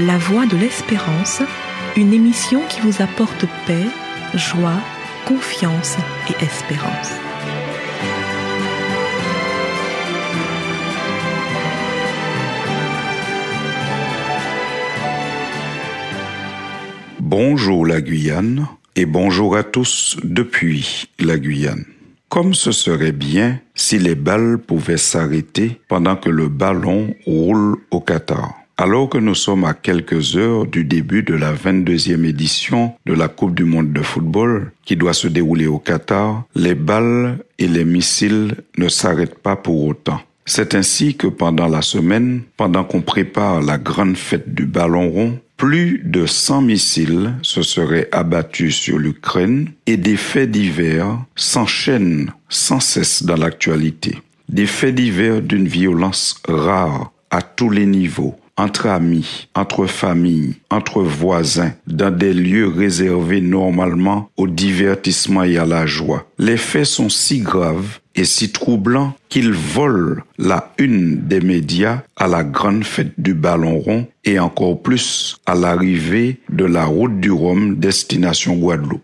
La Voix de l'Espérance, une émission qui vous apporte paix, joie, confiance et espérance. Bonjour la Guyane et bonjour à tous depuis la Guyane. Comme ce serait bien si les balles pouvaient s'arrêter pendant que le ballon roule au Qatar. Alors que nous sommes à quelques heures du début de la 22e édition de la Coupe du monde de football qui doit se dérouler au Qatar, les balles et les missiles ne s'arrêtent pas pour autant. C'est ainsi que pendant la semaine, pendant qu'on prépare la grande fête du ballon rond, plus de 100 missiles se seraient abattus sur l'Ukraine et des faits divers s'enchaînent sans cesse dans l'actualité. Des faits divers d'une violence rare à tous les niveaux, entre amis, entre familles, entre voisins, dans des lieux réservés normalement au divertissement et à la joie. Les faits sont si graves et si troublants qu'ils volent la une des médias à la grande fête du ballon rond et encore plus à l'arrivée de la route du Rhum destination Guadeloupe.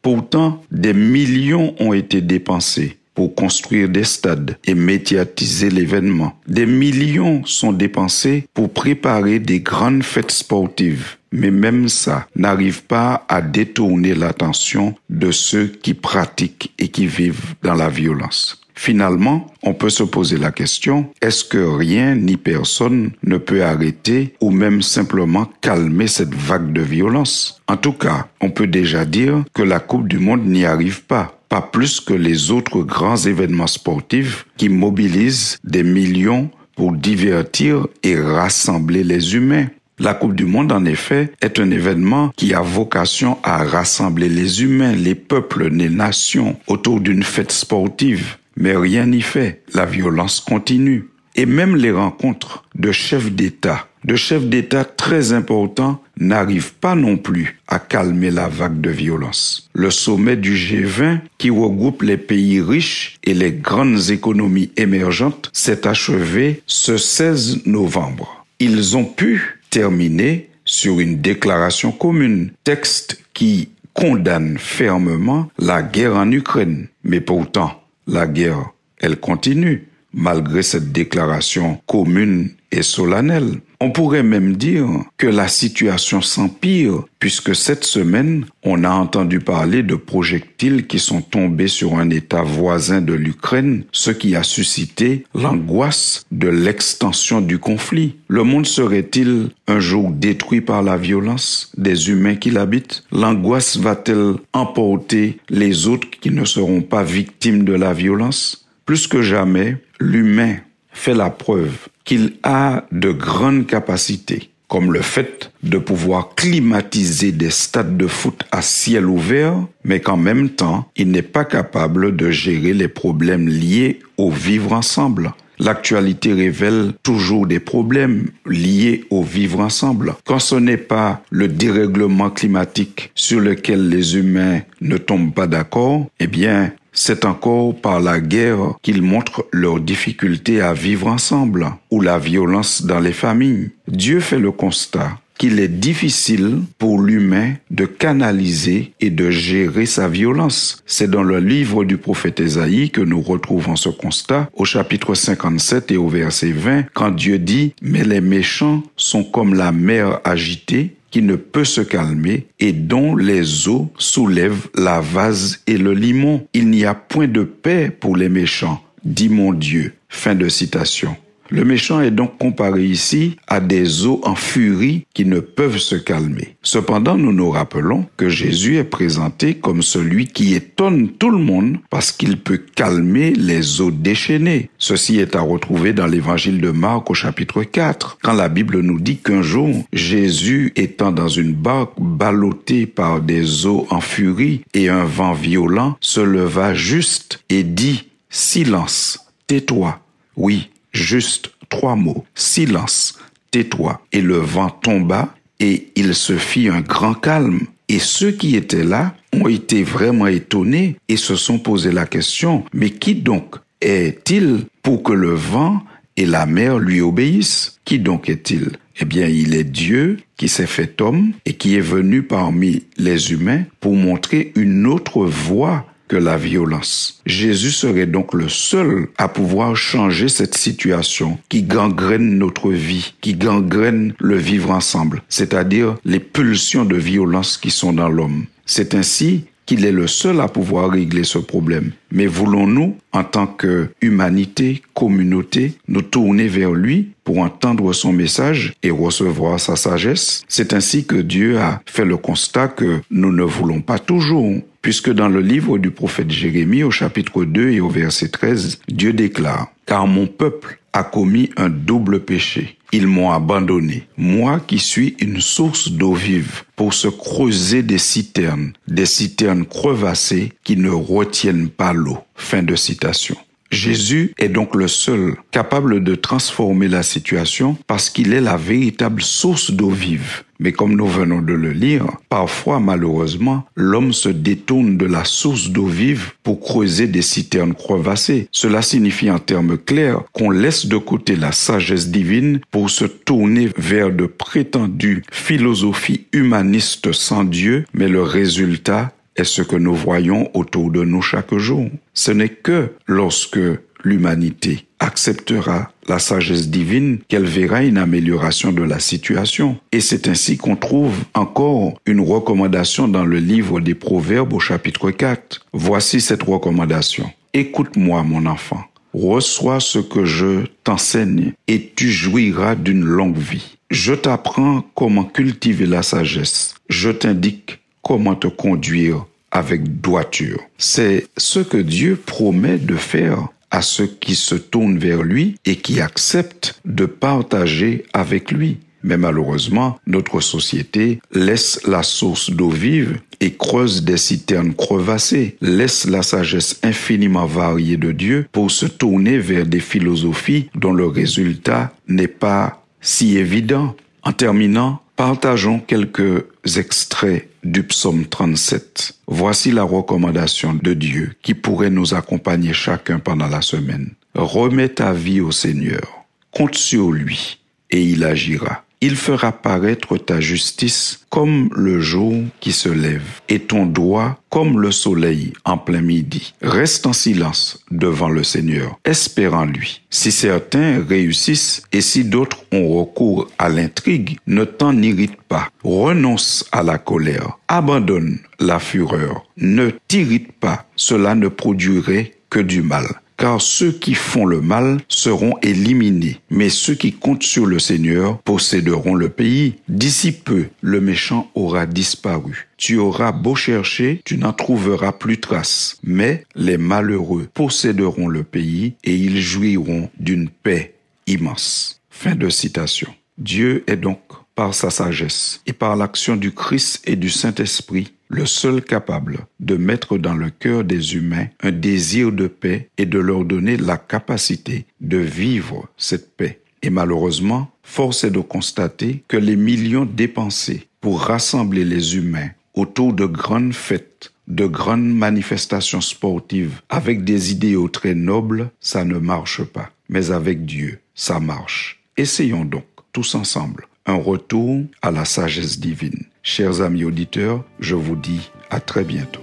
Pourtant, des millions ont été dépensés pour construire des stades et médiatiser l'événement. Des millions sont dépensés pour préparer des grandes fêtes sportives. Mais même ça n'arrive pas à détourner l'attention de ceux qui pratiquent et qui vivent dans la violence. Finalement, on peut se poser la question, est-ce que rien ni personne ne peut arrêter ou même simplement calmer cette vague de violence? En tout cas, on peut déjà dire que la Coupe du Monde n'y arrive pas pas plus que les autres grands événements sportifs qui mobilisent des millions pour divertir et rassembler les humains. La Coupe du Monde, en effet, est un événement qui a vocation à rassembler les humains, les peuples, les nations autour d'une fête sportive. Mais rien n'y fait. La violence continue. Et même les rencontres de chefs d'État, de chefs d'État très importants, n'arrivent pas non plus à calmer la vague de violence. Le sommet du G20, qui regroupe les pays riches et les grandes économies émergentes, s'est achevé ce 16 novembre. Ils ont pu terminer sur une déclaration commune, texte qui condamne fermement la guerre en Ukraine. Mais pourtant, la guerre, elle continue malgré cette déclaration commune et solennelle. On pourrait même dire que la situation s'empire puisque cette semaine, on a entendu parler de projectiles qui sont tombés sur un État voisin de l'Ukraine, ce qui a suscité l'angoisse de l'extension du conflit. Le monde serait-il un jour détruit par la violence des humains qui l'habitent? L'angoisse va-t-elle emporter les autres qui ne seront pas victimes de la violence? Plus que jamais, l'humain fait la preuve qu'il a de grandes capacités, comme le fait de pouvoir climatiser des stades de foot à ciel ouvert, mais qu'en même temps, il n'est pas capable de gérer les problèmes liés au vivre ensemble. L'actualité révèle toujours des problèmes liés au vivre ensemble. Quand ce n'est pas le dérèglement climatique sur lequel les humains ne tombent pas d'accord, eh bien, c'est encore par la guerre qu'ils montrent leur difficulté à vivre ensemble ou la violence dans les familles. Dieu fait le constat qu'il est difficile pour l'humain de canaliser et de gérer sa violence. C'est dans le livre du prophète Ésaïe que nous retrouvons ce constat au chapitre 57 et au verset 20 quand Dieu dit Mais les méchants sont comme la mer agitée qui ne peut se calmer et dont les eaux soulèvent la vase et le limon. Il n'y a point de paix pour les méchants, dit mon Dieu. Fin de citation. Le méchant est donc comparé ici à des eaux en furie qui ne peuvent se calmer. Cependant, nous nous rappelons que Jésus est présenté comme celui qui étonne tout le monde parce qu'il peut calmer les eaux déchaînées. Ceci est à retrouver dans l'évangile de Marc au chapitre 4, quand la Bible nous dit qu'un jour, Jésus étant dans une barque ballottée par des eaux en furie et un vent violent, se leva juste et dit, Silence, tais-toi. Oui, juste trois mots. Silence, tais-toi. Et le vent tomba et il se fit un grand calme. Et ceux qui étaient là ont été vraiment étonnés et se sont posé la question, mais qui donc est-il pour que le vent et la mer lui obéissent? Qui donc est-il? Eh bien, il est Dieu qui s'est fait homme et qui est venu parmi les humains pour montrer une autre voie que la violence. Jésus serait donc le seul à pouvoir changer cette situation qui gangrène notre vie, qui gangrène le vivre ensemble, c'est-à-dire les pulsions de violence qui sont dans l'homme. C'est ainsi qu'il est le seul à pouvoir régler ce problème. Mais voulons-nous, en tant que humanité, communauté, nous tourner vers lui pour entendre son message et recevoir sa sagesse? C'est ainsi que Dieu a fait le constat que nous ne voulons pas toujours puisque dans le livre du prophète Jérémie au chapitre 2 et au verset 13, Dieu déclare, Car mon peuple a commis un double péché. Ils m'ont abandonné, moi qui suis une source d'eau vive, pour se creuser des citernes, des citernes crevassées qui ne retiennent pas l'eau. Fin de citation. Jésus est donc le seul capable de transformer la situation parce qu'il est la véritable source d'eau vive. Mais comme nous venons de le lire, parfois malheureusement, l'homme se détourne de la source d'eau vive pour creuser des citernes crevassées. Cela signifie en termes clairs qu'on laisse de côté la sagesse divine pour se tourner vers de prétendues philosophies humanistes sans Dieu, mais le résultat est ce que nous voyons autour de nous chaque jour. Ce n'est que lorsque l'humanité acceptera la sagesse divine qu'elle verra une amélioration de la situation. Et c'est ainsi qu'on trouve encore une recommandation dans le livre des Proverbes au chapitre 4. Voici cette recommandation. Écoute-moi mon enfant. Reçois ce que je t'enseigne et tu jouiras d'une longue vie. Je t'apprends comment cultiver la sagesse. Je t'indique comment te conduire avec droiture. C'est ce que Dieu promet de faire à ceux qui se tournent vers lui et qui acceptent de partager avec lui. Mais malheureusement, notre société laisse la source d'eau vive et creuse des citernes crevassées, laisse la sagesse infiniment variée de Dieu pour se tourner vers des philosophies dont le résultat n'est pas si évident. En terminant, Partageons quelques extraits du psaume 37. Voici la recommandation de Dieu qui pourrait nous accompagner chacun pendant la semaine. Remets ta vie au Seigneur, compte sur lui et il agira. Il fera paraître ta justice comme le jour qui se lève et ton droit comme le soleil en plein midi. Reste en silence devant le Seigneur, espérant lui. Si certains réussissent et si d'autres ont recours à l'intrigue, ne t'en irrite pas. Renonce à la colère. Abandonne la fureur. Ne t'irrite pas. Cela ne produirait que du mal car ceux qui font le mal seront éliminés, mais ceux qui comptent sur le Seigneur posséderont le pays. D'ici peu, le méchant aura disparu. Tu auras beau chercher, tu n'en trouveras plus trace, mais les malheureux posséderont le pays et ils jouiront d'une paix immense. Fin de citation. Dieu est donc, par sa sagesse et par l'action du Christ et du Saint-Esprit, le seul capable de mettre dans le cœur des humains un désir de paix et de leur donner la capacité de vivre cette paix. Et malheureusement, force est de constater que les millions dépensés pour rassembler les humains autour de grandes fêtes, de grandes manifestations sportives avec des idéaux très nobles, ça ne marche pas. Mais avec Dieu, ça marche. Essayons donc tous ensemble un retour à la sagesse divine. Chers amis auditeurs, je vous dis à très bientôt.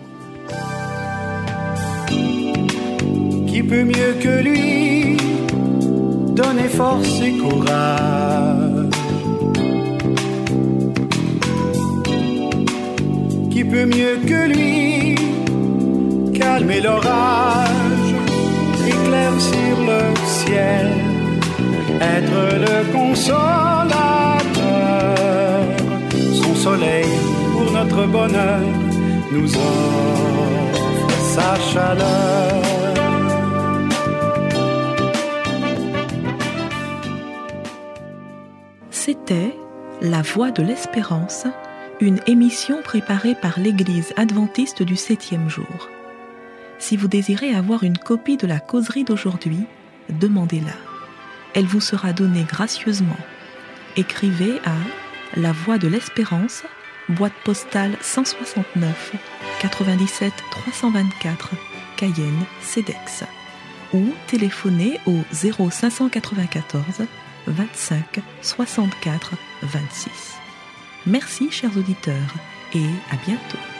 Qui peut mieux que lui donner force et courage? Qui peut mieux que lui calmer l'orage, éclaircir le ciel, être le consolateur pour notre bonheur nous offre sa chaleur. C'était La Voix de l'Espérance, une émission préparée par l'Église adventiste du septième jour. Si vous désirez avoir une copie de la causerie d'aujourd'hui, demandez-la. Elle vous sera donnée gracieusement. Écrivez à la Voix de l'Espérance, boîte postale 169 97 324 Cayenne, CEDEX. ou téléphonez au 0594 25 64 26. Merci chers auditeurs et à bientôt.